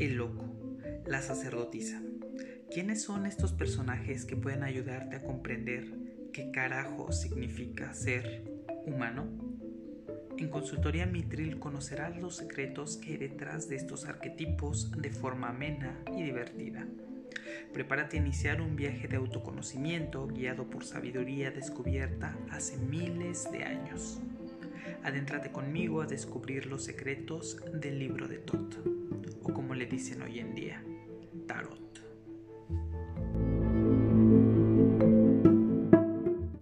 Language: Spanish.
El loco, la sacerdotisa. ¿Quiénes son estos personajes que pueden ayudarte a comprender qué carajo significa ser humano? En Consultoría Mitril conocerás los secretos que hay detrás de estos arquetipos de forma amena y divertida. Prepárate a iniciar un viaje de autoconocimiento guiado por sabiduría descubierta hace miles de años. Adéntrate conmigo a descubrir los secretos del libro de Tot, dicen hoy en día, Tarot.